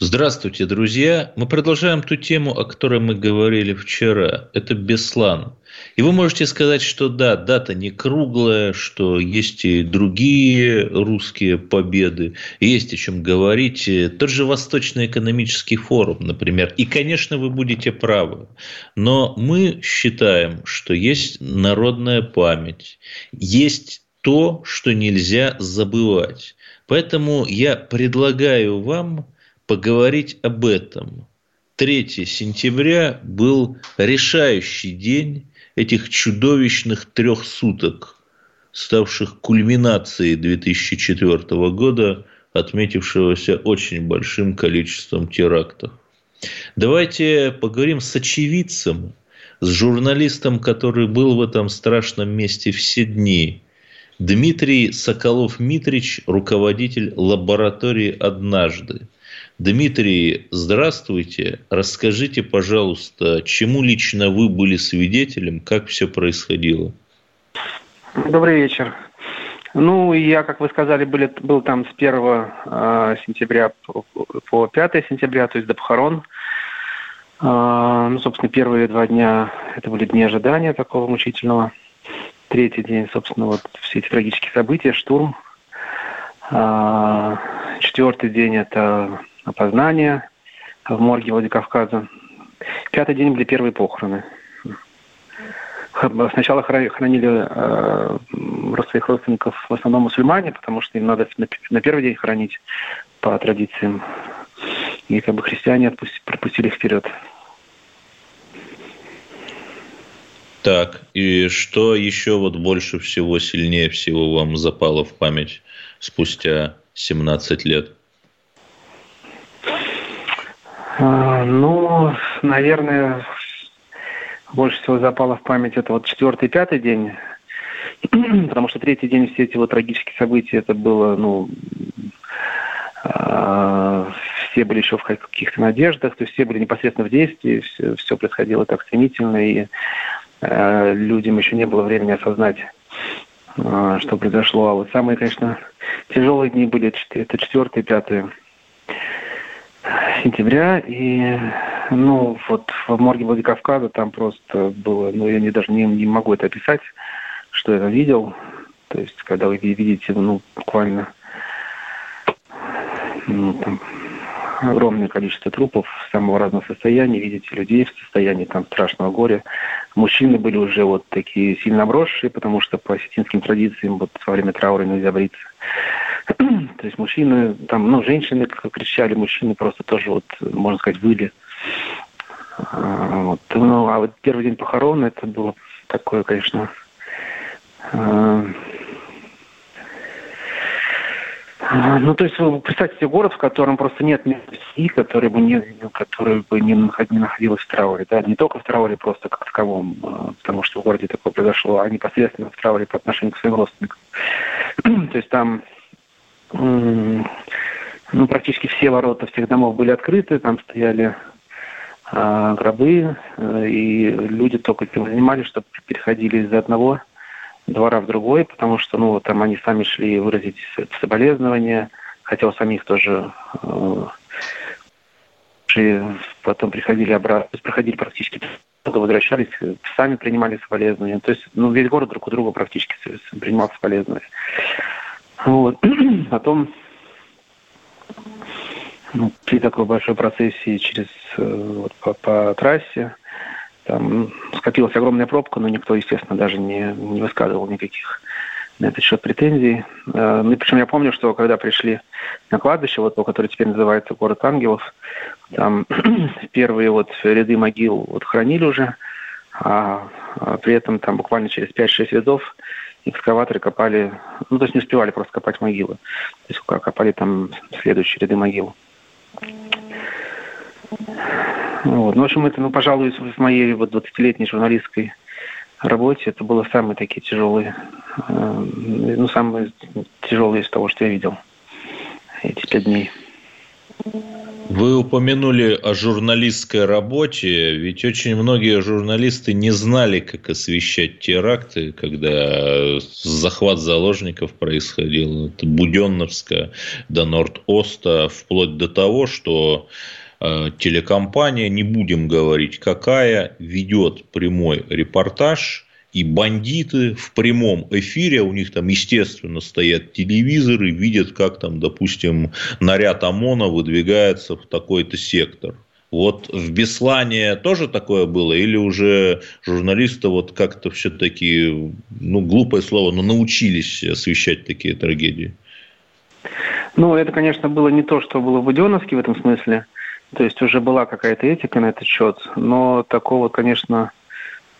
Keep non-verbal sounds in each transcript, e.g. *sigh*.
Здравствуйте, друзья! Мы продолжаем ту тему, о которой мы говорили вчера. Это Беслан. И вы можете сказать, что да, дата не круглая, что есть и другие русские победы, есть о чем говорить. Тот же Восточный экономический форум, например. И, конечно, вы будете правы. Но мы считаем, что есть народная память, есть то, что нельзя забывать. Поэтому я предлагаю вам поговорить об этом. 3 сентября был решающий день этих чудовищных трех суток, ставших кульминацией 2004 года, отметившегося очень большим количеством терактов. Давайте поговорим с очевидцем, с журналистом, который был в этом страшном месте все дни. Дмитрий Соколов-Митрич, руководитель лаборатории «Однажды». Дмитрий, здравствуйте. Расскажите, пожалуйста, чему лично вы были свидетелем, как все происходило? Добрый вечер. Ну, я, как вы сказали, были, был там с 1 э, сентября по, по 5 сентября, то есть до похорон. Э, ну, собственно, первые два дня это были дни ожидания такого мучительного. Третий день, собственно, вот все эти трагические события, штурм. Э, четвертый день это опознания в морге Владикавказа. Пятый день были первые похороны. Сначала хранили э, своих родственников в основном мусульмане, потому что им надо на, первый день хранить по традициям. И как бы христиане отпусти, пропустили их вперед. Так, и что еще вот больше всего, сильнее всего вам запало в память спустя 17 лет? А, ну, наверное, больше всего запало в память это вот четвертый, пятый день, *clears throat* потому что третий день все эти вот трагические события, это было, ну, э, все были еще в каких-то надеждах, то есть все были непосредственно в действии, все, все происходило так стремительно, и э, людям еще не было времени осознать, что произошло. А вот самые, конечно, тяжелые дни были, это четвертый, пятый сентября, и ну вот в морге Владикавказа там просто было, ну я не, даже не, не могу это описать, что я видел. То есть, когда вы видите, ну, буквально ну, там, огромное количество трупов самого разного состояния, видите людей в состоянии там страшного горя. Мужчины были уже вот такие сильно обросшие, потому что по осетинским традициям вот во время траура нельзя бриться. *clears throat* То есть мужчины, там, ну, женщины кричали, мужчины просто тоже, вот, можно сказать, выли. А, вот. Ну, а вот первый день похорон, это было такое, конечно, а, а, ну, то есть, вы представьте себе город, в котором просто нет мест который бы не, который бы не, находилась в трауре, да, не только в трауре просто как таковом, потому что в городе такое произошло, а непосредственно в трауре по отношению к своим родственникам. *clears throat* то есть там ну, практически все ворота всех домов были открыты, там стояли а, гробы, э, и люди только этим занимались, чтобы переходили из одного двора в другой, потому что, ну, там они сами шли выразить соболезнования, хотя у самих тоже э, потом приходили обратно, проходили практически возвращались, сами принимали соболезнования. То есть, ну, весь город друг у друга практически принимал соболезнования. Вот. *clears throat* Потом ну, при такой большой процессии через э, вот, по, по трассе там скопилась огромная пробка, но никто, естественно, даже не, не высказывал никаких на этот счет претензий. Э, ну, причем я помню, что когда пришли на кладбище, вот то, которое теперь называется город ангелов, там *clears throat* первые вот ряды могил вот хранили уже, а, а при этом там буквально через 5-6 рядов экскаваторы копали, ну, то есть не успевали просто копать могилы. То есть копали там следующие ряды могил. Вот. Ну, в общем, это, ну, пожалуй, в моей вот 20-летней журналистской работе это было самые такие тяжелые, э, ну, самые тяжелые из того, что я видел эти пять дней. Вы упомянули о журналистской работе, ведь очень многие журналисты не знали, как освещать теракты, когда захват заложников происходил. От Буденновска до Норд-Оста, вплоть до того, что э, телекомпания, не будем говорить какая, ведет прямой репортаж и бандиты в прямом эфире, у них там, естественно, стоят телевизоры, видят, как там, допустим, наряд ОМОНа выдвигается в такой-то сектор. Вот в Беслане тоже такое было? Или уже журналисты вот как-то все-таки, ну, глупое слово, но научились освещать такие трагедии? Ну, это, конечно, было не то, что было в Буденовске в этом смысле. То есть уже была какая-то этика на этот счет. Но такого, конечно,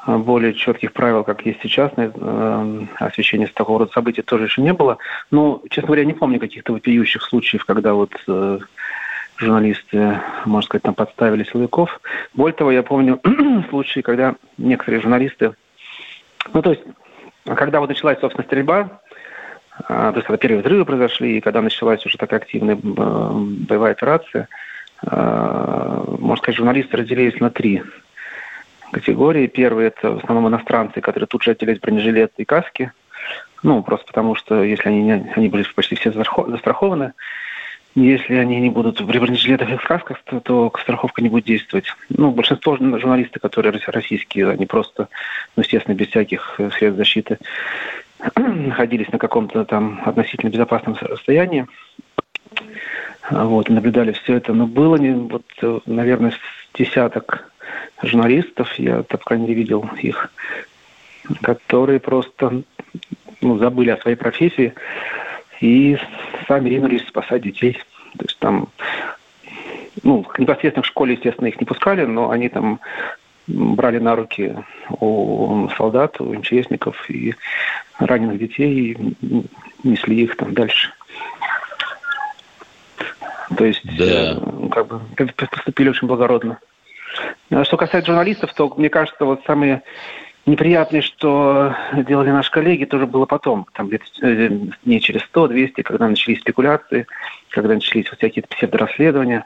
более четких правил, как есть сейчас, на э, освещение такого рода событий тоже еще не было. Но, честно говоря, не помню каких-то вопиющих случаев, когда вот э, журналисты, можно сказать, там подставили силовиков. Более того, я помню *clears throat* случаи, когда некоторые журналисты, ну, то есть, когда вот началась, собственно, стрельба, э, то есть, когда первые взрывы произошли, и когда началась уже такая активная боевая операция, можно сказать, журналисты разделились на три категории. Первый – это в основном иностранцы, которые тут же оделись бронежилеты и каски. Ну, просто потому что если они, не, они были почти все застрахованы, если они не будут в бронежилетах и в касках, то, то страховка не будет действовать. Ну, большинство журналистов, которые российские, они просто, ну, естественно, без всяких э, средств защиты, *clears throat* находились на каком-то там относительно безопасном расстоянии. Вот, наблюдали все это. Но было, вот, э, наверное, десяток журналистов, я, так по крайней мере, видел их, которые просто ну, забыли о своей профессии и сами ринулись спасать детей. То есть там, ну, непосредственно в школе, естественно, их не пускали, но они там брали на руки у солдат, у МЧСников и раненых детей и несли их там дальше. То есть, да. э, как бы поступили очень благородно. А что касается журналистов, то, мне кажется, вот самые неприятные, что делали наши коллеги, тоже было потом, там где-то э, не через 100-200, когда начались спекуляции, когда начались вот всякие псевдорасследования,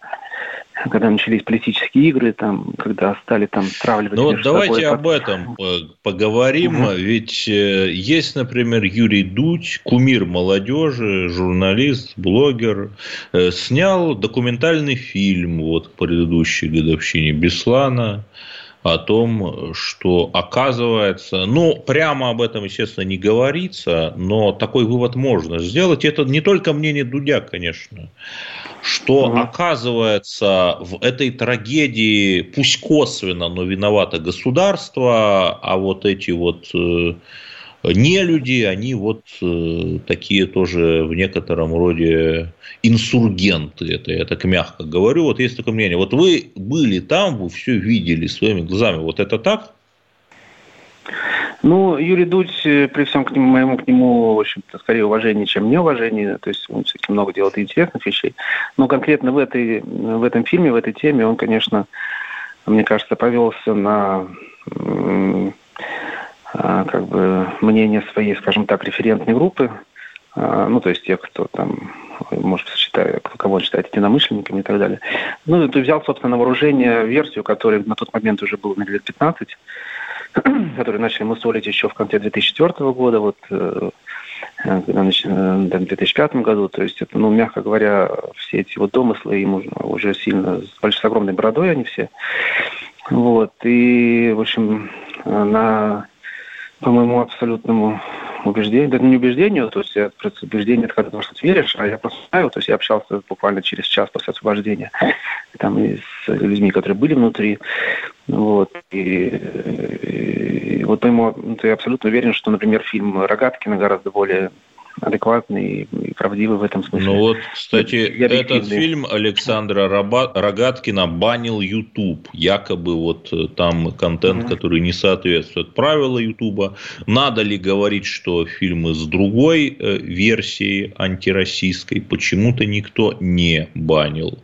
когда начались политические игры, там, когда стали там стравливать. Ну вот давайте собой. об этом поговорим. Угу. Ведь э, есть, например, Юрий Дудь, кумир молодежи, журналист, блогер, э, снял документальный фильм вот к предыдущей годовщине Беслана о том, что оказывается, ну, прямо об этом, естественно, не говорится, но такой вывод можно сделать. Это не только мнение Дудя, конечно, что угу. оказывается в этой трагедии, пусть косвенно, но виновато государство, а вот эти вот э, не люди, они вот э, такие тоже в некотором роде инсургенты, это я так мягко говорю. Вот есть такое мнение. Вот вы были там, вы все видели своими глазами. Вот это так? Ну, Юрий Дудь, э, при всем к нему, моему к нему, в общем-то, скорее уважение, чем неуважение. То есть он все-таки много делает интересных вещей. Но конкретно в, этой, в этом фильме, в этой теме он, конечно, мне кажется, повелся на как бы мнение своей, скажем так, референтной группы, а, ну, то есть тех, кто там, может, считает, кого он считает единомышленниками и так далее. Ну, ты взял, собственно, на вооружение версию, которая на тот момент уже была на лет 15, *clears throat* которые начали мусолить еще в конце 2004 года, вот э, когда нач... в 2005 году. То есть это, ну, мягко говоря, все эти вот домыслы им уже, сильно, с большой, с огромной бородой они все. Вот. И, в общем, на по моему абсолютному убеждению, да не убеждению, то есть просто убеждение, это когда ты что веришь, а я просто знаю, то есть я общался буквально через час после освобождения там и с людьми, которые были внутри, вот, и, и вот по моему, я абсолютно уверен, что, например, фильм Рогаткина гораздо более адекватный и правдивый в этом смысле. Ну вот, кстати, этот фильм Александра Рогаткина банил YouTube. Якобы вот э, там контент, mm-hmm. который не соответствует правилам YouTube. Надо ли говорить, что фильмы с другой э, версией антироссийской почему-то никто не банил?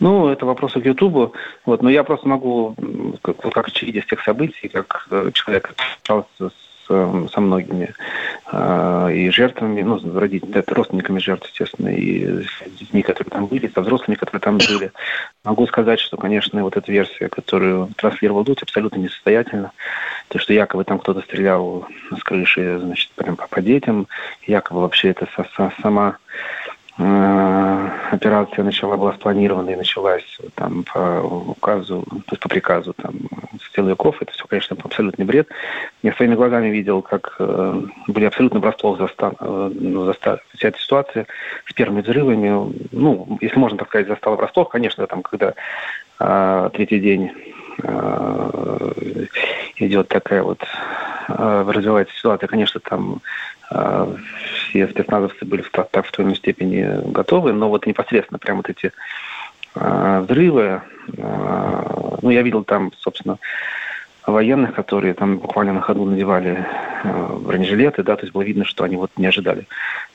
Ну, это вопросы к Ютубу. Вот, но я просто могу, как, как очевидец тех событий, как э, человек, общался с, со многими э, и жертвами, ну, родителями, это родственниками жертв, естественно, и с детьми, которые там были, со взрослыми, которые там были. Могу сказать, что, конечно, вот эта версия, которую транслировал Дудь, абсолютно несостоятельна. То, что якобы там кто-то стрелял с крыши, значит, прям по, по детям, якобы вообще это со, со, сама операция начала была спланирована и началась там по указу, то есть по приказу там силовиков. Это все, конечно, абсолютный бред. Я своими глазами видел, как э, были абсолютно врасплох застан, э, ну, заста, вся эта ситуация с первыми взрывами. Ну, если можно так сказать, застала врасплох, конечно, там, когда э, третий день э, идет такая вот э, развивается ситуация, конечно, там э, все спецназовцы были так в той или иной степени готовы, но вот непосредственно прям вот эти э, взрывы, э, ну, я видел там, собственно, военных, которые там буквально на ходу надевали э, бронежилеты, да, то есть было видно, что они вот не ожидали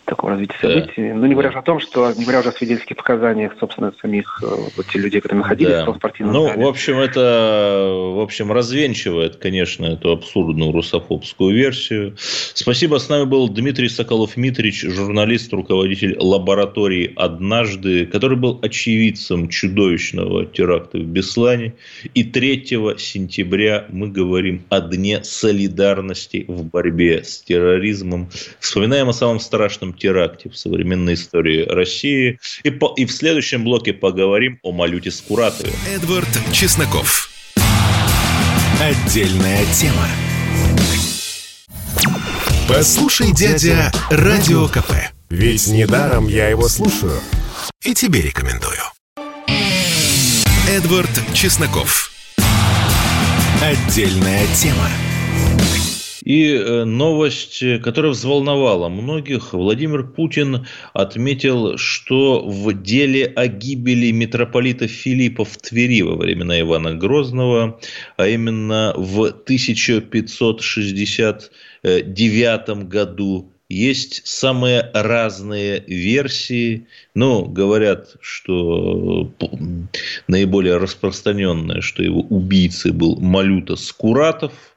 такого развития событий. Да. Ну, не говоря уже о том, что, не говоря уже о свидетельских показаниях, собственно, самих э, вот тех людей, которые находились да. в спортивном Ну, зале. в общем, это, в общем, развенчивает, конечно, эту абсурдную русофобскую версию. Спасибо. С нами был Дмитрий Соколов-Митрич, журналист, руководитель лаборатории «Однажды», который был очевидцем чудовищного теракта в Беслане. И 3 сентября мы говорим о Дне солидарности в борьбе с терроризмом. Вспоминаем о самом страшном теракте в современной истории России. И, по, и в следующем блоке поговорим о Малюте Скуратове. Эдвард Чесноков. Отдельная тема. Послушай, дядя, Радио КП. Ведь недаром я его слушаю. И тебе рекомендую. Эдвард Чесноков. Отдельная тема. И э, новость, которая взволновала многих, Владимир Путин отметил, что в деле о гибели митрополита Филиппа в Твери во времена Ивана Грозного, а именно в 1569 году есть самые разные версии. Ну, говорят, что наиболее распространенное, что его убийцей был Малюта Скуратов – Э,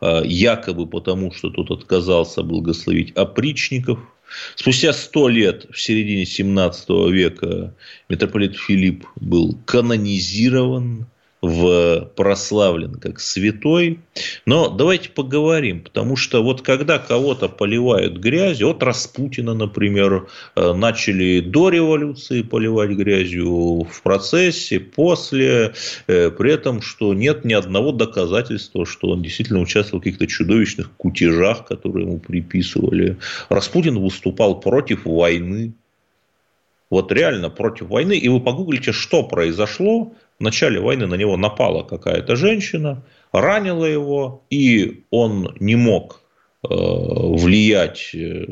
якобы потому, что тот отказался благословить опричников. Спустя сто лет, в середине 17 века, митрополит Филипп был канонизирован, в прославлен как святой. Но давайте поговорим, потому что вот когда кого-то поливают грязью, вот Распутина, например, э, начали до революции поливать грязью в процессе, после, э, при этом, что нет ни одного доказательства, что он действительно участвовал в каких-то чудовищных кутежах, которые ему приписывали. Распутин выступал против войны, вот реально против войны, и вы погуглите, что произошло в начале войны на него напала какая-то женщина, ранила его, и он не мог э, влиять э,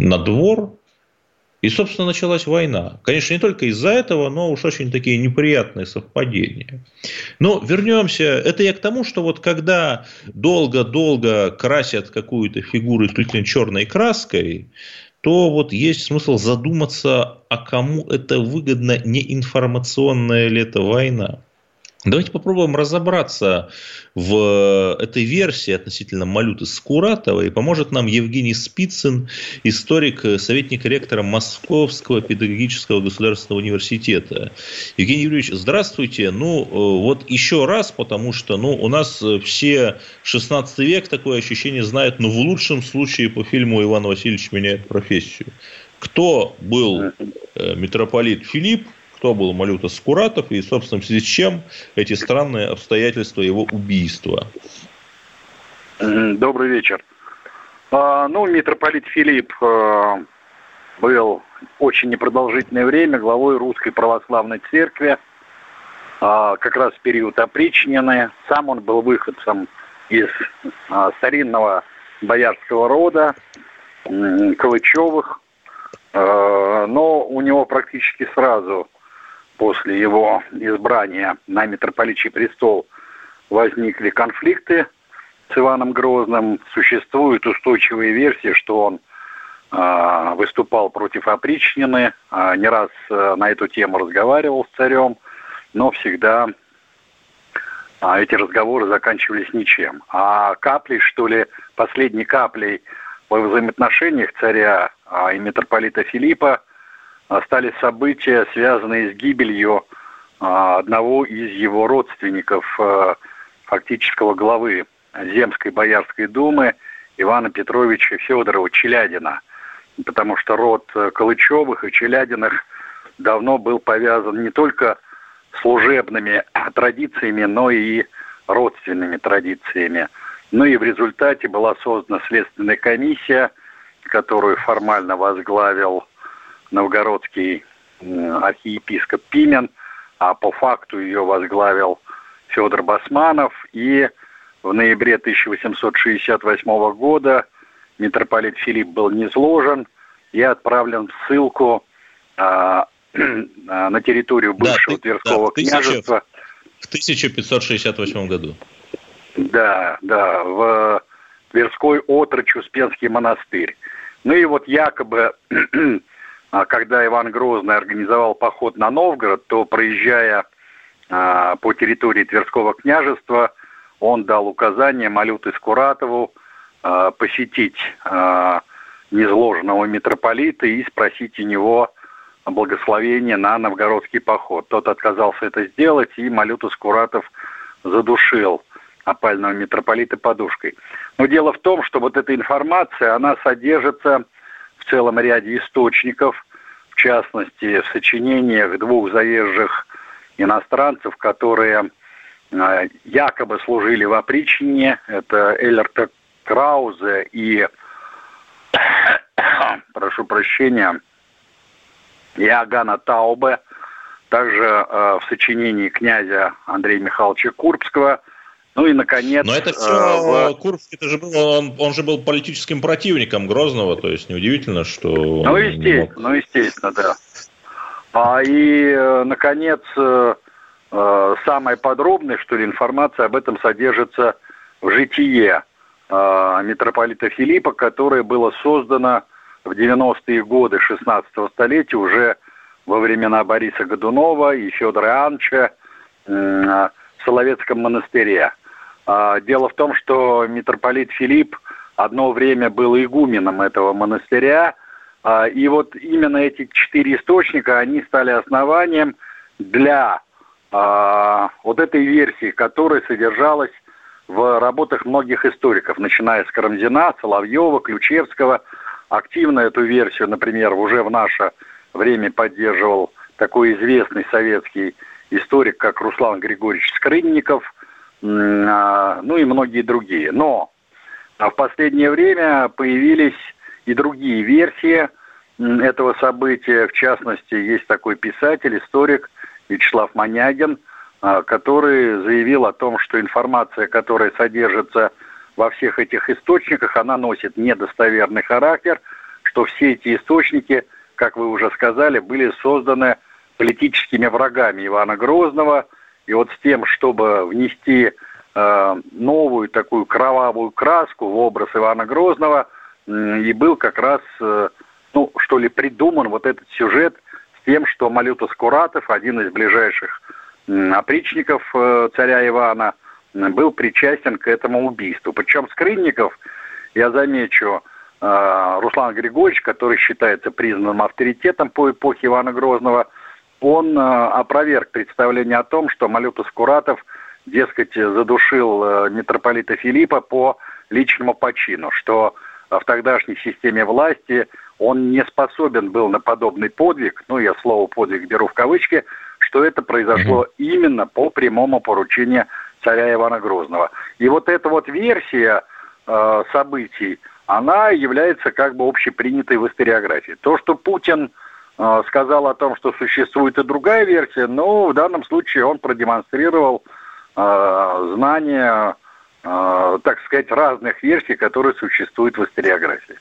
на двор, и, собственно, началась война. Конечно, не только из-за этого, но уж очень такие неприятные совпадения. Но вернемся. Это я к тому, что вот когда долго-долго красят какую-то фигуру исключительно черной краской, то вот есть смысл задуматься, а кому это выгодно, не информационная ли это война. Давайте попробуем разобраться в этой версии относительно Малюты Скуратовой. Поможет нам Евгений Спицын, историк, советник ректора Московского педагогического государственного университета. Евгений Юрьевич, здравствуйте. Ну, вот еще раз, потому что ну, у нас все 16 век такое ощущение знают, но в лучшем случае по фильму Иван Васильевич меняет профессию. Кто был э, митрополит Филипп, кто был Малюта Скуратов и, собственно, в связи с чем эти странные обстоятельства его убийства. Добрый вечер. А, ну, митрополит Филипп а, был очень непродолжительное время главой Русской Православной Церкви, а, как раз в период опричнины. Сам он был выходцем из старинного боярского рода, Калычевых, но у него практически сразу после его избрания на митрополичий престол возникли конфликты с Иваном Грозным. Существуют устойчивые версии, что он э, выступал против опричнины, э, не раз э, на эту тему разговаривал с царем, но всегда а эти разговоры заканчивались ничем. А каплей, что ли, последней каплей во взаимоотношениях царя а, и митрополита Филиппа стали события, связанные с гибелью а, одного из его родственников, а, фактического главы Земской Боярской думы Ивана Петровича Федорова Челядина. Потому что род Калычевых и Челядиных давно был повязан не только служебными традициями, но и родственными традициями. Ну и в результате была создана следственная комиссия, которую формально возглавил новгородский архиепископ Пимен, а по факту ее возглавил Федор Басманов. И в ноябре 1868 года митрополит Филипп был низложен и отправлен в ссылку а, *clears throat* на территорию бывшего да, Тверского да, княжества. В 1568 году. Да, да, в Тверской отрочь Успенский монастырь. Ну и вот якобы, а, *clears throat* когда Иван Грозный организовал поход на Новгород, то проезжая а, по территории Тверского княжества, он дал указание Малюты Скуратову а, посетить незложенного митрополита и спросить у него благословение на новгородский поход. Тот отказался это сделать, и Малюту Скуратов задушил опального митрополита подушкой. Но дело в том, что вот эта информация, она содержится в целом ряде источников, в частности, в сочинениях двух заезжих иностранцев, которые э, якобы служили в опричнине. Это Эллерта Краузе и, *coughs* прошу прощения, Иоганна Таубе, также э, в сочинении князя Андрея Михайловича Курбского. Ну и, наконец... Но это все... Э, в... Курбский это же был, он, он же был политическим противником Грозного, то есть неудивительно, что... Ну, естественно, мог... ну, естественно, да. А, и, э, наконец, э, самое подробное, что ли, информация об этом содержится в житие митрополита Филиппа, которое было создано в 90-е годы 16-го столетия уже во времена Бориса Годунова и Федора Иоанновича в Соловецком монастыре. А, дело в том, что митрополит Филипп одно время был игуменом этого монастыря, а, и вот именно эти четыре источника, они стали основанием для а, вот этой версии, которая содержалась в работах многих историков, начиная с Карамзина, Соловьева, Ключевского – активно эту версию, например, уже в наше время поддерживал такой известный советский историк, как Руслан Григорьевич Скрынников, ну и многие другие. Но в последнее время появились и другие версии этого события. В частности, есть такой писатель, историк Вячеслав Манягин, а, который заявил о том, что информация, которая содержится во всех этих источниках, она носит недостоверный характер, что все эти источники, как вы уже сказали, были созданы политическими врагами Ивана Грозного, и вот с тем, чтобы внести э, новую такую кровавую краску в образ Ивана Грозного, э, и был как раз, э, ну, что ли, придуман вот этот сюжет с тем, что Малюта Скуратов, один из ближайших э, опричников э, царя Ивана, был причастен к этому убийству. Причем Скрынников, я замечу, э, Руслан Григорьевич, который считается признанным авторитетом по эпохе Ивана Грозного, он э, опроверг представление о том, что Малютус Куратов, дескать, задушил э, митрополита Филиппа по личному почину, что в тогдашней системе власти он не способен был на подобный подвиг, ну, я слово «подвиг» беру в кавычки, что это произошло именно по прямому поручению царя Ивана Грозного. И вот эта вот версия э, событий, она является как бы общепринятой в историографии. То, что Путин сказал о том, что существует и другая версия, но в данном случае он продемонстрировал э, знания, э, так сказать, разных версий, которые существуют в историографии.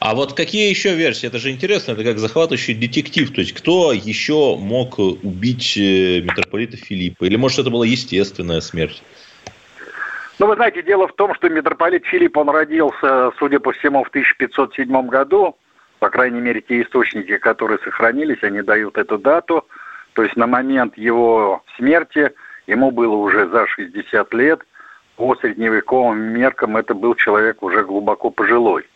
А вот какие еще версии? Это же интересно, это как захватывающий детектив. То есть, кто еще мог убить э, митрополита Филиппа? Или, может, это была естественная смерть? Ну, вы знаете, дело в том, что митрополит Филипп, он родился, судя по всему, в 1507 году. По крайней мере, те источники, которые сохранились, они дают эту дату. То есть на момент его смерти ему было уже за 60 лет, по средневековым меркам это был человек уже глубоко пожилой.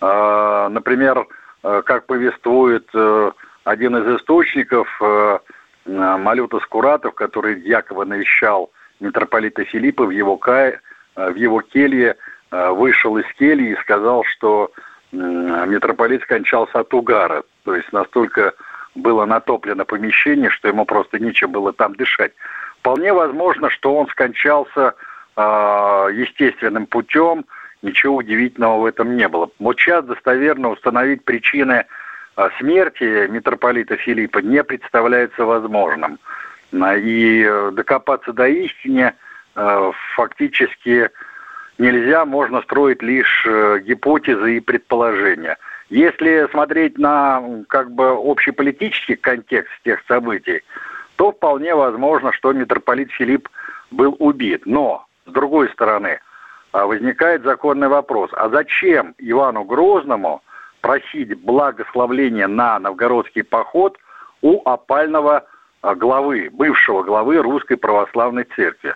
А, например, э, как повествует э, один из источников, э, Малюта Скуратов, который якобы навещал митрополита Филиппа в его, в его келье, вышел из кельи и сказал, что митрополит скончался от угара. То есть настолько было натоплено помещение, что ему просто нечем было там дышать. Вполне возможно, что он скончался а, естественным путем, ничего удивительного в этом не было. Вот сейчас достоверно установить причины а, смерти митрополита Филиппа не представляется возможным. А, и э, докопаться до истины фактически нельзя, можно строить лишь э, гипотезы и предположения. Если смотреть на как бы общеполитический контекст тех событий, то вполне возможно, что митрополит Филипп был убит. Но с другой стороны, а, возникает законный вопрос, а зачем Ивану Грозному просить благословления на новгородский поход у опального а, главы, бывшего главы Русской Православной Церкви?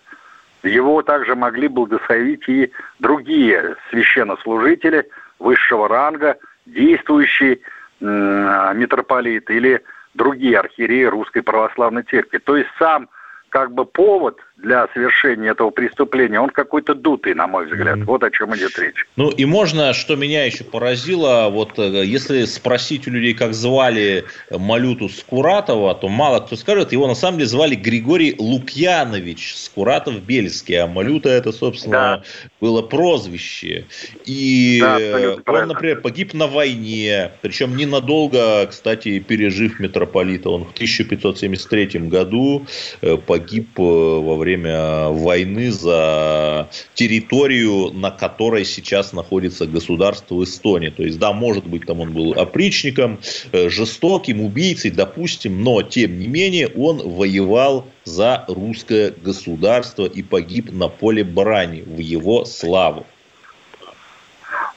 Его также могли благословить и другие священнослужители высшего ранга, действующие митрополиты или другие архиереи Русской Православной Церкви. То есть сам как бы повод для совершения этого преступления, он какой-то дутый, на мой взгляд. Mm-hmm. Вот о чем идет речь. Ну и можно, что меня еще поразило, вот э, если спросить у людей, как звали Малюту Скуратова, то мало кто скажет, его на самом деле звали Григорий Лукьянович Скуратов-Бельский, а Малюта это, собственно, да. было прозвище. И да, он, правильно. например, погиб на войне, причем ненадолго, кстати, пережив митрополита. Он в 1573 году э, погиб э, во время войны за территорию, на которой сейчас находится государство Эстония. То есть, да, может быть, там он был опричником, э, жестоким, убийцей, допустим, но, тем не менее, он воевал за русское государство и погиб на поле брани в его славу.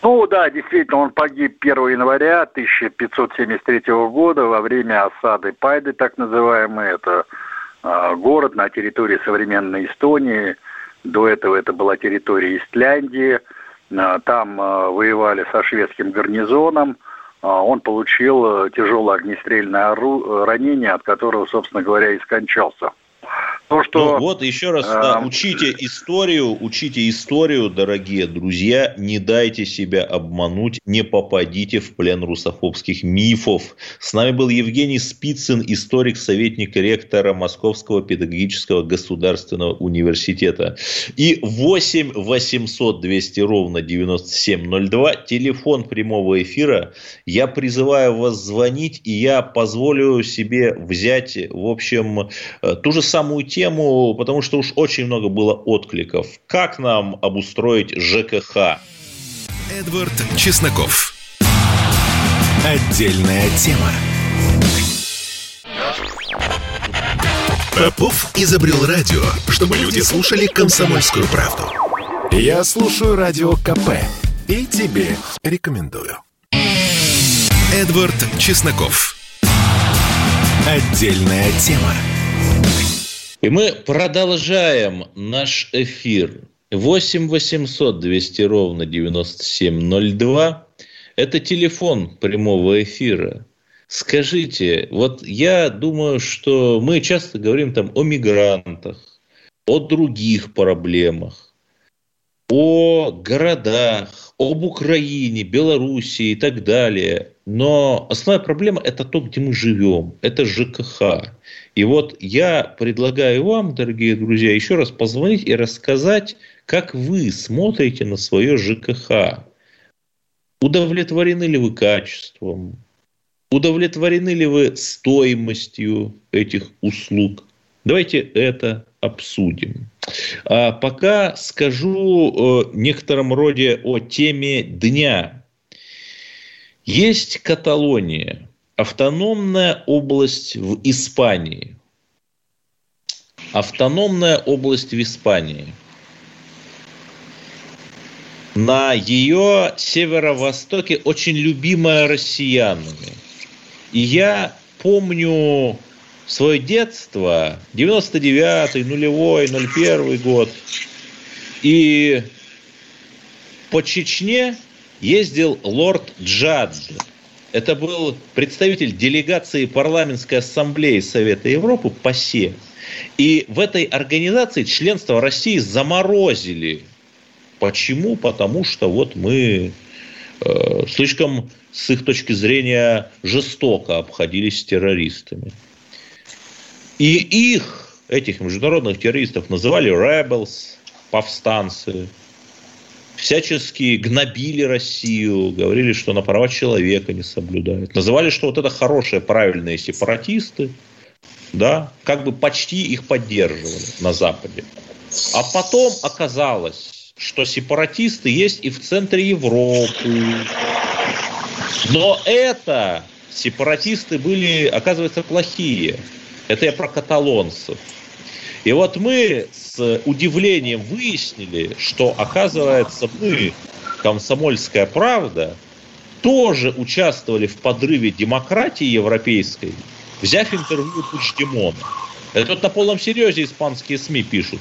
Ну да, действительно, он погиб 1 января 1573 года во время осады Пайды, так называемой. Это город на территории современной Эстонии. До этого это была территория Истляндии. А, там а, воевали со шведским гарнизоном. Он получил э, тяжелое огнестрельное ранение, от которого, собственно говоря, и скончался. То, что, ну, вот еще раз, да, учите историю, учите историю, дорогие друзья, не дайте себя обмануть, не попадите в плен русофобских мифов. С нами был Евгений Спицын, историк, советник ректора Московского педагогического государственного университета. И 8 800 200 ровно 9702, телефон прямого эфира. Я призываю вас звонить, и я позволю себе взять, в общем, э, ту же самую тему, тему, потому что уж очень много было откликов. Как нам обустроить ЖКХ? Эдвард Чесноков. Отдельная тема. Попов изобрел радио, чтобы люди слушали комсомольскую правду. Я слушаю радио КП и тебе рекомендую. Эдвард Чесноков. Отдельная тема. И мы продолжаем наш эфир. 8 800 200 ровно 9702. Это телефон прямого эфира. Скажите, вот я думаю, что мы часто говорим там о мигрантах, о других проблемах, о городах, об Украине, Белоруссии и так далее. Но основная проблема – это то, где мы живем. Это ЖКХ. И вот я предлагаю вам, дорогие друзья, еще раз позвонить и рассказать, как вы смотрите на свое ЖКХ. Удовлетворены ли вы качеством? Удовлетворены ли вы стоимостью этих услуг? Давайте это обсудим. А пока скажу в некотором роде о теме дня. Есть Каталония – автономная область в Испании. Автономная область в Испании. На ее северо-востоке очень любимая россиянами. И я помню свое детство, 99-й, нулевой, 01 год, и по Чечне ездил лорд Джад. Это был представитель делегации парламентской ассамблеи Совета Европы ПАСЕ. И в этой организации членство России заморозили. Почему? Потому что вот мы э, слишком, с их точки зрения, жестоко обходились с террористами. И их, этих международных террористов, называли rebels, повстанцы, всячески гнобили Россию, говорили, что на права человека не соблюдают. Называли, что вот это хорошие, правильные сепаратисты, да, как бы почти их поддерживали на Западе. А потом оказалось, что сепаратисты есть и в центре Европы. Но это сепаратисты были, оказывается, плохие. Это я про каталонцев. И вот мы с удивлением выяснили, что, оказывается, мы, комсомольская правда, тоже участвовали в подрыве демократии европейской, взяв интервью Пучдемона. Это вот на полном серьезе испанские СМИ пишут.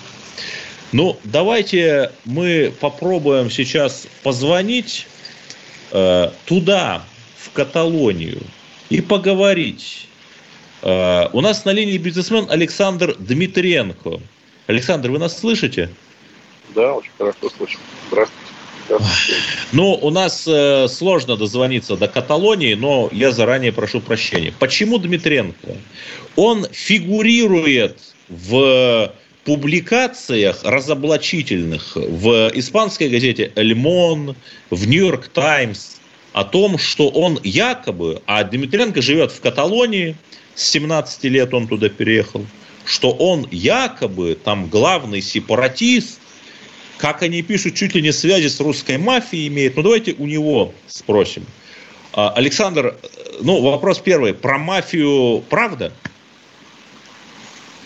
Ну, давайте мы попробуем сейчас позвонить э, туда, в Каталонию, и поговорить у нас на линии бизнесмен Александр Дмитренко. Александр, вы нас слышите? Да, очень хорошо слышу. Здравствуйте. Ну, у нас э, сложно дозвониться до Каталонии, но я заранее прошу прощения. Почему Дмитренко? Он фигурирует в публикациях разоблачительных в испанской газете «Эльмон», в «Нью-Йорк Таймс» о том, что он якобы, а Дмитренко живет в Каталонии – с 17 лет он туда переехал, что он якобы там главный сепаратист, как они пишут, чуть ли не связи с русской мафией имеет. Ну, давайте у него спросим. А, Александр, ну, вопрос первый. Про мафию правда?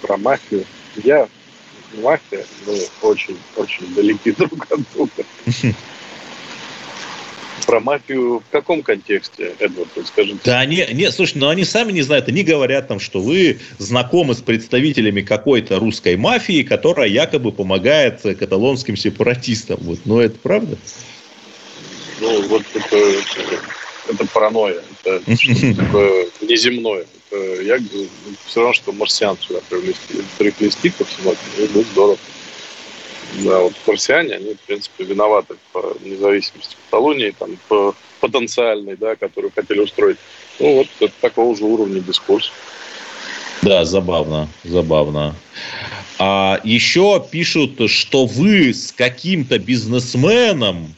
Про мафию? Я мафия, мы очень, очень далеки *laughs* друг от друга. *laughs* Про мафию в каком контексте, Эдвард, скажите? Да они, не, слушай, ну они сами не знают, они говорят там, что вы знакомы с представителями какой-то русской мафии, которая якобы помогает каталонским сепаратистам. Вот, ну это правда? Ну вот это, это паранойя, это *laughs* неземное. Это, я все равно, что марсиан сюда привлести, приплести ко всему и будет здорово. Да, вот марсиане, они, в принципе, виноваты по независимости Каталонии, там, по потенциальной, да, которую хотели устроить. Ну, вот это такого же уровня дискурс. Да, забавно, забавно. А еще пишут, что вы с каким-то бизнесменом,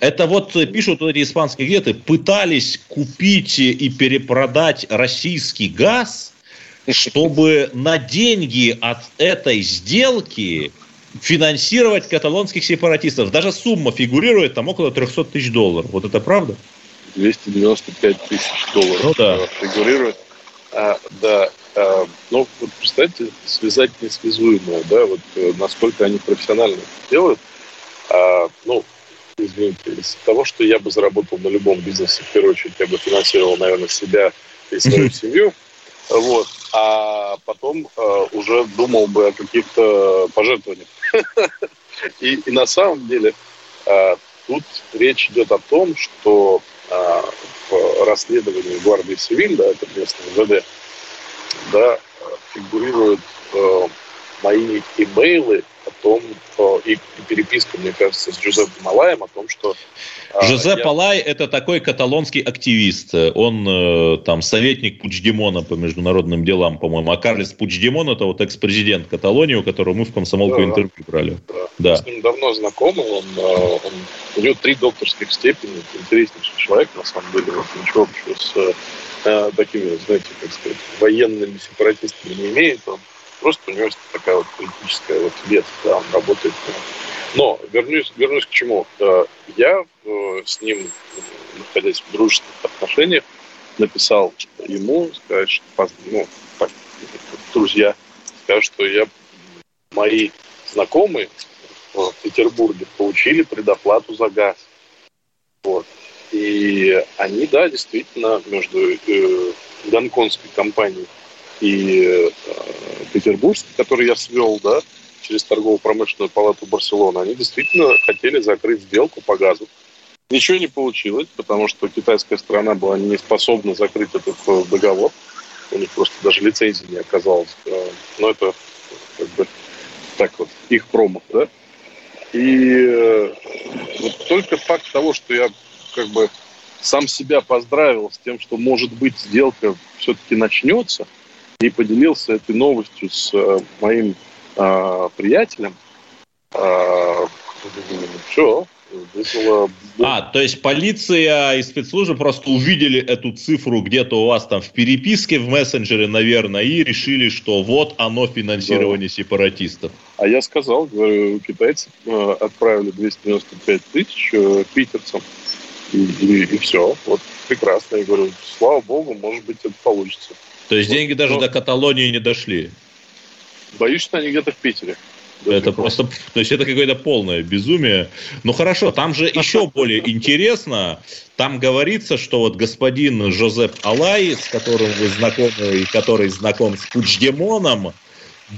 это вот пишут эти испанские газеты, пытались купить и перепродать российский газ, *laughs* чтобы на деньги от этой сделки финансировать каталонских сепаратистов. Даже сумма фигурирует там около 300 тысяч долларов. Вот это правда? 295 тысяч долларов ну, да. фигурирует. А, да, а, ну, вот представьте, связать несвязуемое, да, вот э, насколько они профессионально делают. А, ну, извините, из того, что я бы заработал на любом бизнесе, в первую очередь, я бы финансировал, наверное, себя и свою семью. Вот. А потом э, уже думал бы о каких-то пожертвованиях. *laughs* И, и на самом деле э, тут речь идет о том, что э, в расследовании гвардии Севиль, да, это местный ВД, да, фигурируют э, мои имейлы том, и, переписка, мне кажется, с Джузеппе Малаем о том, что... А, Жозеп я... Это такой каталонский активист. Он э, там советник Пучдемона по международным делам, по-моему. А Карлес Пучдемон – это вот экс-президент Каталонии, у которого мы в комсомолку да, интервью брали. Да. да. Мы с ним давно знакомы. Он, э, он, у него три докторских степени. Интереснейший человек, на самом деле. Вот, ничего общего с э, такими, знаете, как сказать, военными сепаратистами не имеет. Он Просто у него такая вот политическая вот ветвь, да, работает. Но вернусь, вернусь к чему. Я э, с ним, находясь в дружественных отношениях, написал ему, сказать, что, ну, так, друзья, сказать, что я, мои знакомые в Петербурге получили предоплату за газ. Вот. И они, да, действительно, между э, гонконгской компанией и э, Петербургский, который я свел, да, через торгово-промышленную палату Барселоны, они действительно хотели закрыть сделку по газу. Ничего не получилось, потому что китайская страна была не способна закрыть этот э, договор. У них просто даже лицензии не оказалось. Э, но это как бы так вот, их промах, да. И вот только факт того, что я как бы сам себя поздравил с тем, что, может быть, сделка все-таки начнется, и поделился этой новостью с э, моим э, приятелем, э, все, вызвало... А, то есть полиция и спецслужбы просто увидели эту цифру где-то у вас там в переписке в мессенджере, наверное, и решили, что вот оно финансирование да. сепаратистов. А я сказал, говорю, китайцы э, отправили 295 тысяч э, питерцам, и, и, и все. Вот прекрасно. Я говорю, слава богу, может быть, это получится. То есть вот, деньги даже но... до Каталонии не дошли? Боюсь, что они где-то в Питере. Это просто, то есть это какое-то полное безумие. Ну хорошо, там же еще более интересно. Там говорится, что вот господин Жозеп Алай, с которым вы знакомы, и который знаком с Пучдемоном,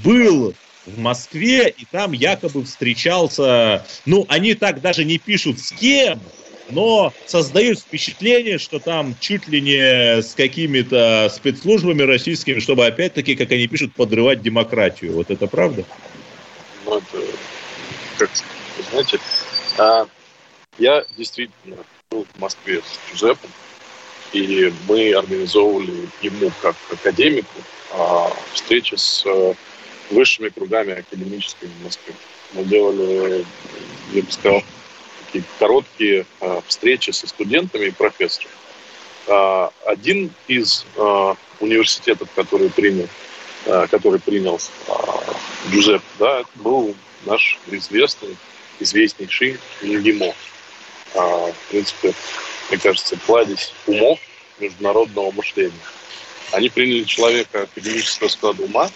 был в Москве, и там якобы встречался, ну, они так даже не пишут с кем, но создают впечатление, что там чуть ли не с какими-то спецслужбами российскими, чтобы опять-таки, как они пишут, подрывать демократию. Вот это правда? Ну, это, как знаете, а, я действительно был в Москве с Джузеппом, и мы организовывали ему как академику а, встречи с а, высшими кругами академическими в Москве. Мы делали, я бы сказал, такие короткие а, встречи со студентами и профессорами. А, один из а, университетов, который принял, который принял Джузеп, да, был наш известный, известнейший. А, в принципе, мне кажется, кладезь умов международного мышления. Они приняли человека академического склада ума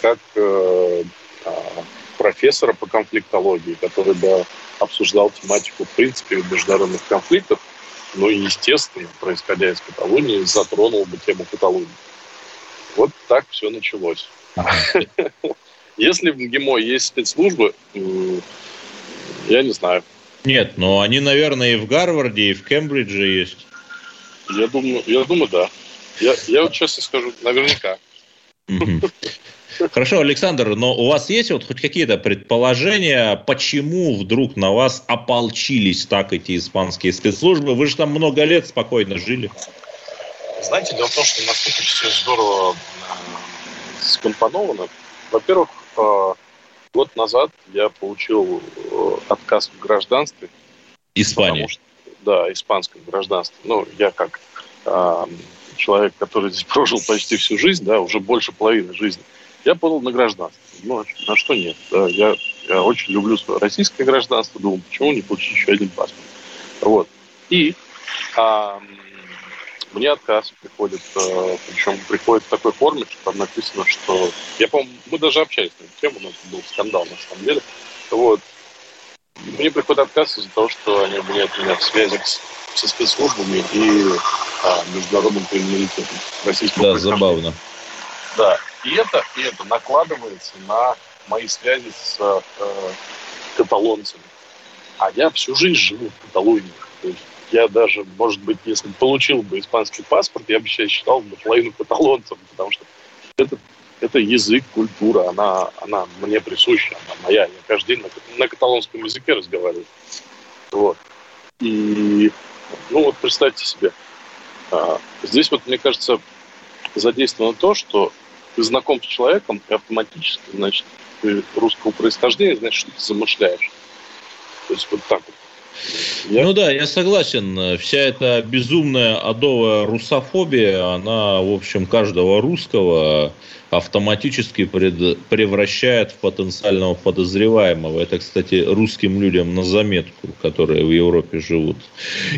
как э, профессора по конфликтологии, который бы обсуждал тематику, в принципе, международных конфликтов, но и, естественно, происходя из Каталонии, затронул бы тему Каталонии. Вот так все началось. Если в МГИМО есть спецслужбы, я не знаю. Нет, но они, наверное, и в Гарварде, и в Кембридже есть. Я думаю, я думаю, да. Я, я вот честно скажу, наверняка. Хорошо, Александр, но у вас есть вот хоть какие-то предположения, почему вдруг на вас ополчились так эти испанские спецслужбы? Вы же там много лет спокойно жили. Знаете, дело в том, что настолько все здорово э, скомпоновано. Во-первых, э, год назад я получил э, отказ в гражданстве. Испания. Что, да, испанском гражданстве. Ну, я как человек, который здесь *laughs* прожил почти всю жизнь, да, уже больше половины жизни, я подал на гражданство. Ну, на что нет. Я, я очень люблю свое российское гражданство, думал, почему не получить еще один паспорт. Вот. И а, мне отказ приходит, а, причем приходит в такой форме, что там написано, что... Я помню, мы даже общались на эту тему, у нас был скандал на самом деле. Вот. Мне приходит отказ из-за того, что они обвиняют меня в связи с, со спецслужбами и а, международным криминалитетом российского Да, забавно. Да, и это, и это накладывается на мои связи с э, каталонцами. А я всю жизнь живу в Каталонии. То есть я даже, может быть, если бы получил бы испанский паспорт, я бы сейчас считал бы половину каталонцем, потому что это, это язык, культура, она, она мне присуща, она моя. Я каждый день на, на каталонском языке разговариваю. Вот. И, ну вот представьте себе, а, здесь вот, мне кажется, задействовано то, что ты знаком с человеком, и автоматически, значит, ты русского происхождения, значит, что ты замышляешь. То есть вот так вот. Я... Ну да, я согласен. Вся эта безумная адовая русофобия, она, в общем, каждого русского автоматически пред, превращает в потенциального подозреваемого. Это, кстати, русским людям на заметку, которые в Европе живут.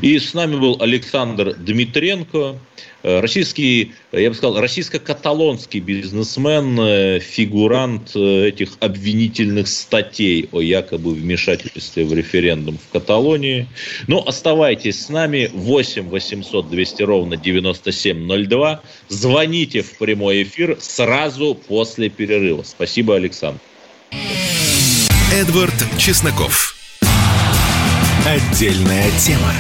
И с нами был Александр Дмитренко, э, российский, я бы сказал, российско-каталонский бизнесмен, э, фигурант э, этих обвинительных статей о якобы вмешательстве в референдум в Каталонии. Но оставайтесь с нами. 8 800 200 ровно 9702. Звоните в прямой эфир сразу после перерыва. Спасибо, Александр. Эдвард Чесноков. Отдельная тема.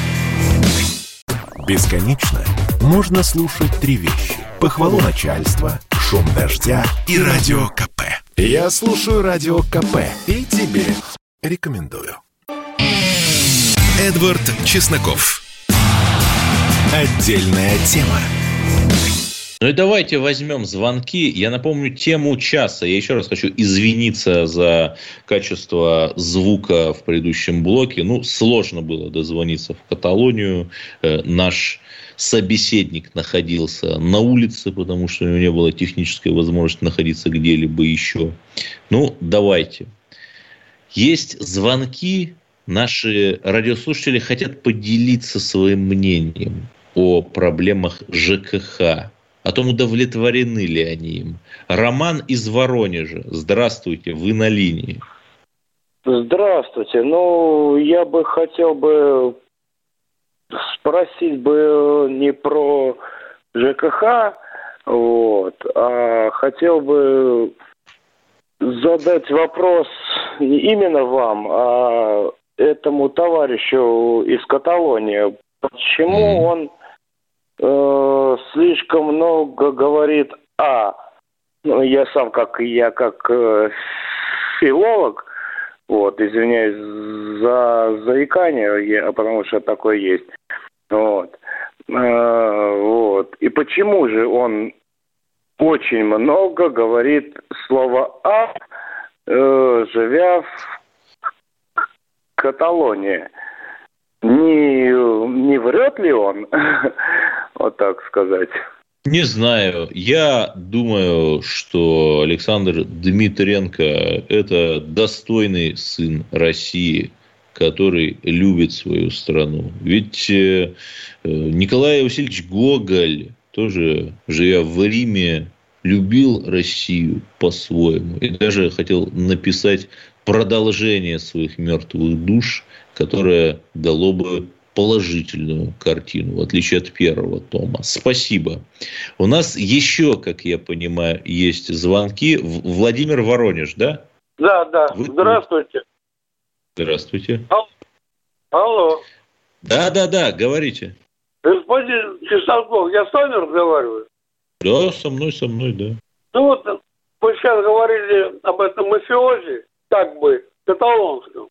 Бесконечно можно слушать три вещи. Похвалу начальства, шум дождя и радио КП. Я слушаю радио КП и тебе рекомендую. Эдвард Чесноков. Отдельная тема. Ну и давайте возьмем звонки. Я напомню тему часа. Я еще раз хочу извиниться за качество звука в предыдущем блоке. Ну, сложно было дозвониться в Каталонию. Э, наш собеседник находился на улице, потому что у него не было технической возможности находиться где-либо еще. Ну, давайте. Есть звонки. Наши радиослушатели хотят поделиться своим мнением о проблемах ЖКХ о том, удовлетворены ли они им. Роман из Воронежа. Здравствуйте, вы на линии. Здравствуйте. Ну, я бы хотел бы спросить бы не про ЖКХ, вот, а хотел бы задать вопрос не именно вам, а этому товарищу из Каталонии. Почему он э, слишком много говорит о... Ну, я сам, как я как э, филолог, вот, извиняюсь за заикание, я, потому что такое есть. Вот. Э, вот. И почему же он очень много говорит слово «а», э, живя в Каталонии? Не, не врет ли он, *laughs* вот так сказать? Не знаю. Я думаю, что Александр Дмитренко – это достойный сын России, который любит свою страну. Ведь э, Николай Васильевич Гоголь, тоже живя в Риме, любил Россию по-своему. И даже хотел написать продолжение своих мертвых душ – которое дало бы положительную картину, в отличие от первого тома. Спасибо. У нас еще, как я понимаю, есть звонки. Владимир Воронеж, да? Да, да. Вы... Здравствуйте. Здравствуйте. Алло. Да, да, да, говорите. Господин Чесноков, я с вами разговариваю? Да, со мной, со мной, да. Ну вот, вы сейчас говорили об этом мафиозе, как бы, каталонском.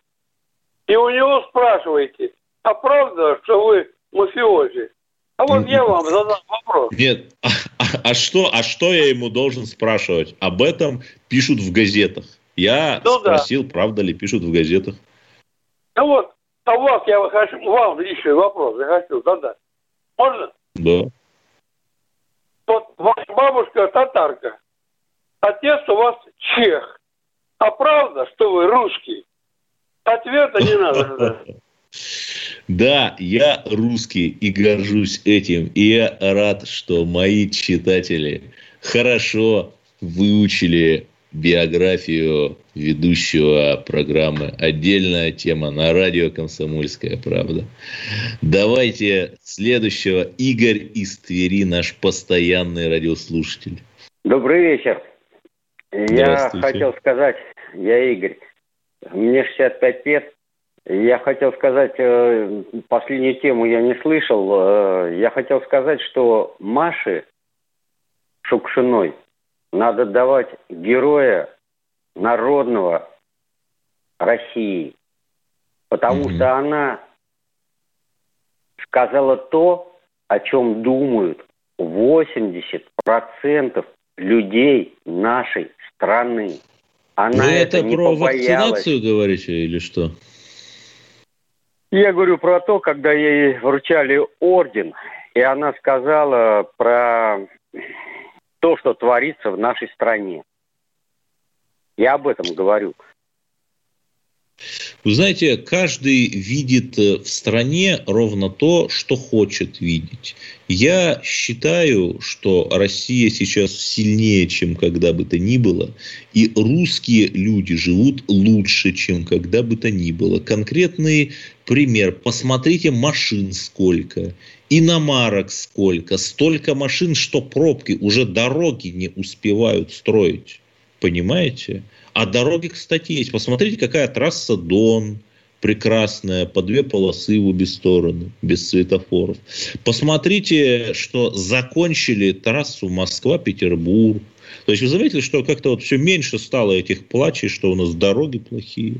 И у него спрашиваете, а правда, что вы мафиози? А вот я вам задам вопрос. Нет, а, а, а, что, а что я ему должен спрашивать? Об этом пишут в газетах. Я ну, спросил, да. правда ли пишут в газетах. Ну вот, а вас я хочу, вам личный вопрос я хочу задать. Можно? Да. Вот ваша бабушка татарка, отец у вас чех. А правда, что вы русский? Ответа не надо. *laughs* Да, я русский и горжусь этим. И я рад, что мои читатели хорошо выучили биографию ведущего программы. Отдельная тема на радио «Комсомольская правда». Давайте следующего. Игорь из Твери, наш постоянный радиослушатель. Добрый вечер. Я хотел сказать, я Игорь. Мне 65 лет. Я хотел сказать, э, последнюю тему я не слышал. Э, я хотел сказать, что Маше Шукшиной надо давать героя народного России. Потому mm-hmm. что она сказала то, о чем думают 80% людей нашей страны. Она Вы это, это про побоялась. вакцинацию говорите или что? Я говорю про то, когда ей вручали орден, и она сказала про то, что творится в нашей стране. Я об этом говорю. Вы знаете, каждый видит э, в стране ровно то, что хочет видеть. Я считаю, что Россия сейчас сильнее, чем когда бы то ни было, и русские люди живут лучше, чем когда бы то ни было. Конкретный пример. Посмотрите машин сколько, иномарок сколько, столько машин, что пробки, уже дороги не успевают строить. Понимаете? А дороги, кстати, есть. Посмотрите, какая трасса Дон, прекрасная, по две полосы в обе стороны, без светофоров. Посмотрите, что закончили трассу Москва-Петербург. То есть вы заметили, что как-то вот все меньше стало этих плачей, что у нас дороги плохие.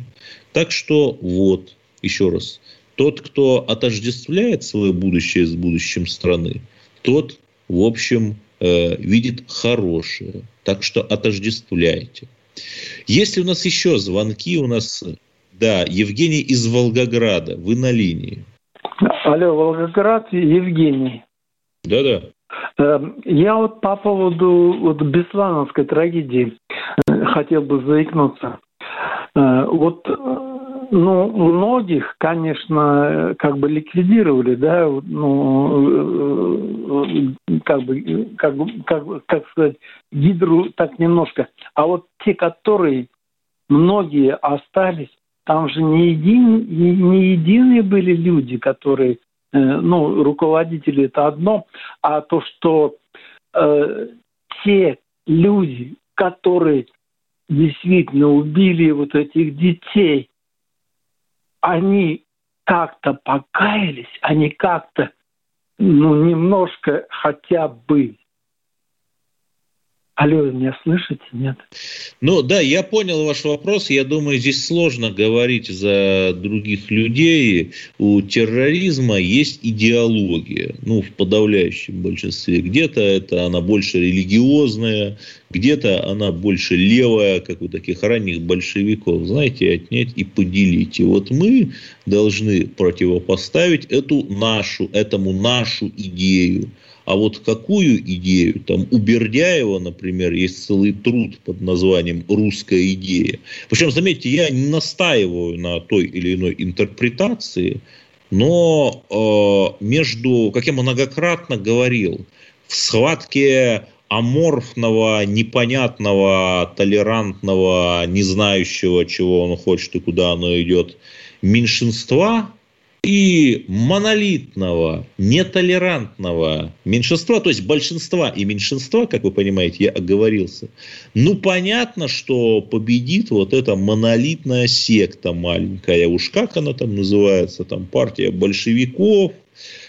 Так что вот, еще раз, тот, кто отождествляет свое будущее с будущим страны, тот, в общем, э, видит хорошее. Так что отождествляйте. Если у нас еще звонки, у нас, да, Евгений из Волгограда, вы на линии. Алло, Волгоград, Евгений. Да-да. Эм, я вот по поводу вот Беслановской трагедии э, хотел бы заикнуться. Э, вот ну, многих, конечно, как бы ликвидировали, да, ну, как бы, как, как, как сказать, гидру так немножко. А вот те, которые многие остались, там же не, един, не единые были люди, которые, э, ну, руководители это одно, а то, что э, те люди, которые действительно убили вот этих детей, они как-то покаялись, они как-то, ну, немножко хотя бы Алло, меня слышите? Нет? Ну да, я понял ваш вопрос. Я думаю, здесь сложно говорить за других людей. У терроризма есть идеология, ну, в подавляющем большинстве. Где-то это она больше религиозная, где-то она больше левая, как у таких ранних большевиков. Знаете, отнять и поделить. И вот мы должны противопоставить эту нашу, этому нашу идею. А вот какую идею, там у Бердяева, например, есть целый труд под названием «Русская идея». Причем, заметьте, я не настаиваю на той или иной интерпретации, но э, между, как я многократно говорил, в схватке аморфного, непонятного, толерантного, не знающего, чего он хочет и куда оно идет, меньшинства и монолитного, нетолерантного меньшинства, то есть большинства и меньшинства, как вы понимаете, я оговорился, ну, понятно, что победит вот эта монолитная секта маленькая, уж как она там называется, там партия большевиков,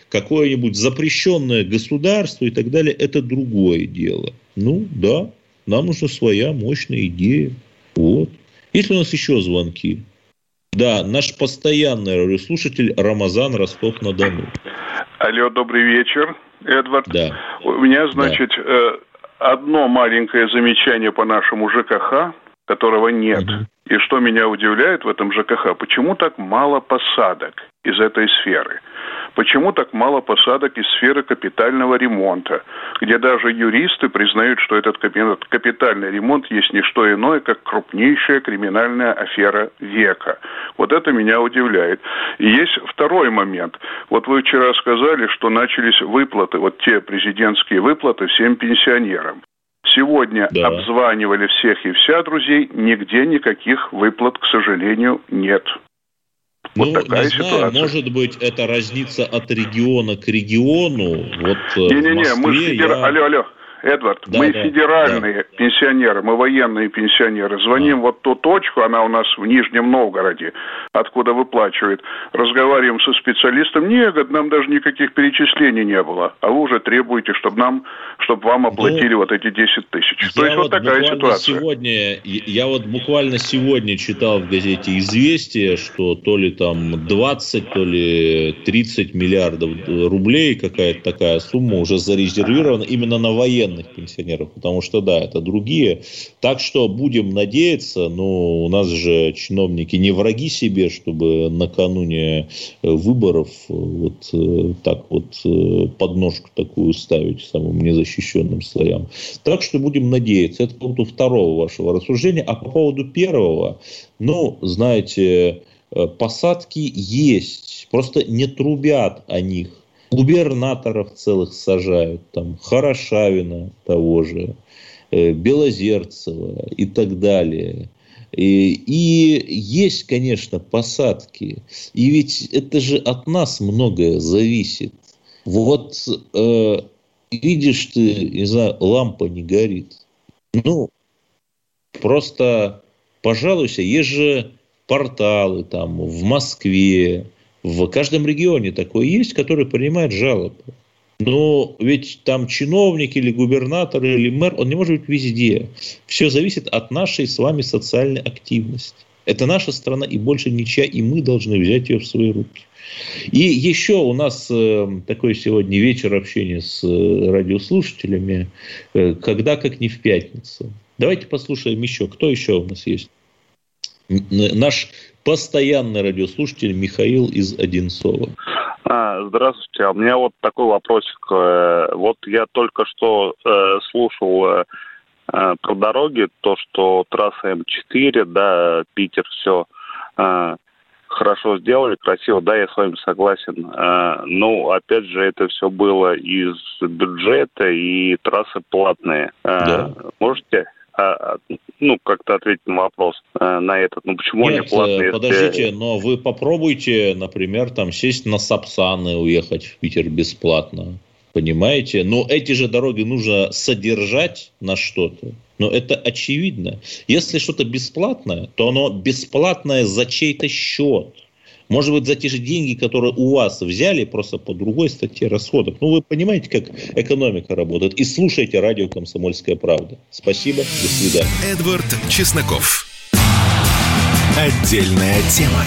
какое-нибудь запрещенное государство и так далее, это другое дело. Ну, да, нам нужна своя мощная идея. Вот. Есть ли у нас еще звонки? Да, наш постоянный слушатель Рамазан Ростов-на-Дону. Алло, добрый вечер, Эдвард. Да. У меня, значит, да. Э, одно маленькое замечание по нашему ЖКХ, которого нет. Угу. И что меня удивляет в этом ЖКХ, почему так мало посадок из этой сферы? Почему так мало посадок из сферы капитального ремонта, где даже юристы признают, что этот капитальный ремонт есть не что иное, как крупнейшая криминальная афера века. Вот это меня удивляет. И есть второй момент. Вот вы вчера сказали, что начались выплаты, вот те президентские выплаты всем пенсионерам. Сегодня да. обзванивали всех и вся друзей, нигде никаких выплат, к сожалению, нет. Вот ну, такая не знаю, ситуация. может быть, это разница от региона к региону. Вот э, Не-не-не, мы федер... я... Алло, алло. Эдвард, да, мы да, федеральные да. пенсионеры, мы военные пенсионеры. Звоним а. вот ту точку, она у нас в Нижнем Новгороде, откуда выплачивает. Разговариваем со специалистом. Нет, нам даже никаких перечислений не было. А вы уже требуете, чтобы нам, чтобы вам оплатили ну, вот эти 10 тысяч. То есть вот, вот такая ситуация. Сегодня, я вот буквально сегодня читал в газете «Известия», что то ли там 20, то ли 30 миллиардов рублей, какая-то такая сумма уже зарезервирована именно на военные военных пенсионеров, потому что, да, это другие. Так что будем надеяться, но у нас же чиновники не враги себе, чтобы накануне э, выборов э, вот э, так вот подножку такую ставить самым незащищенным слоям. Так что будем надеяться. Это по поводу второго вашего рассуждения. А по поводу первого, ну, знаете, посадки есть, просто не трубят о них. Губернаторов целых сажают, там, Хорошавина того же, э, Белозерцева и так далее. И, и есть, конечно, посадки. И ведь это же от нас многое зависит. Вот э, видишь ты, не знаю, лампа не горит. Ну, просто пожалуйся, есть же порталы там в Москве, в каждом регионе такое есть, который принимает жалобы. Но ведь там чиновник или губернатор или мэр, он не может быть везде. Все зависит от нашей с вами социальной активности. Это наша страна и больше ничья, и мы должны взять ее в свои руки. И еще у нас э, такой сегодня вечер общения с э, радиослушателями, э, когда как не в пятницу. Давайте послушаем еще, кто еще у нас есть. Наш постоянный радиослушатель Михаил из Одинцова. А, здравствуйте, а у меня вот такой вопросик. Э, вот я только что э, слушал э, про дороги, то, что трасса М4, да, Питер, все хорошо сделали, красиво, да, я с вами согласен. Э, ну, опять же, это все было из бюджета и трассы платные. Да. Можете а, ну, как-то ответить на вопрос э, на этот. Ну, почему Нет, они платные? подождите, если... но вы попробуйте, например, там сесть на Сапсан и уехать в Питер бесплатно. Понимаете? Но эти же дороги нужно содержать на что-то. Но это очевидно. Если что-то бесплатное, то оно бесплатное за чей-то счет. Может быть, за те же деньги, которые у вас взяли, просто по другой статье расходов. Ну, вы понимаете, как экономика работает. И слушайте радио «Комсомольская правда». Спасибо, до свидания. Эдвард Чесноков. Отдельная тема.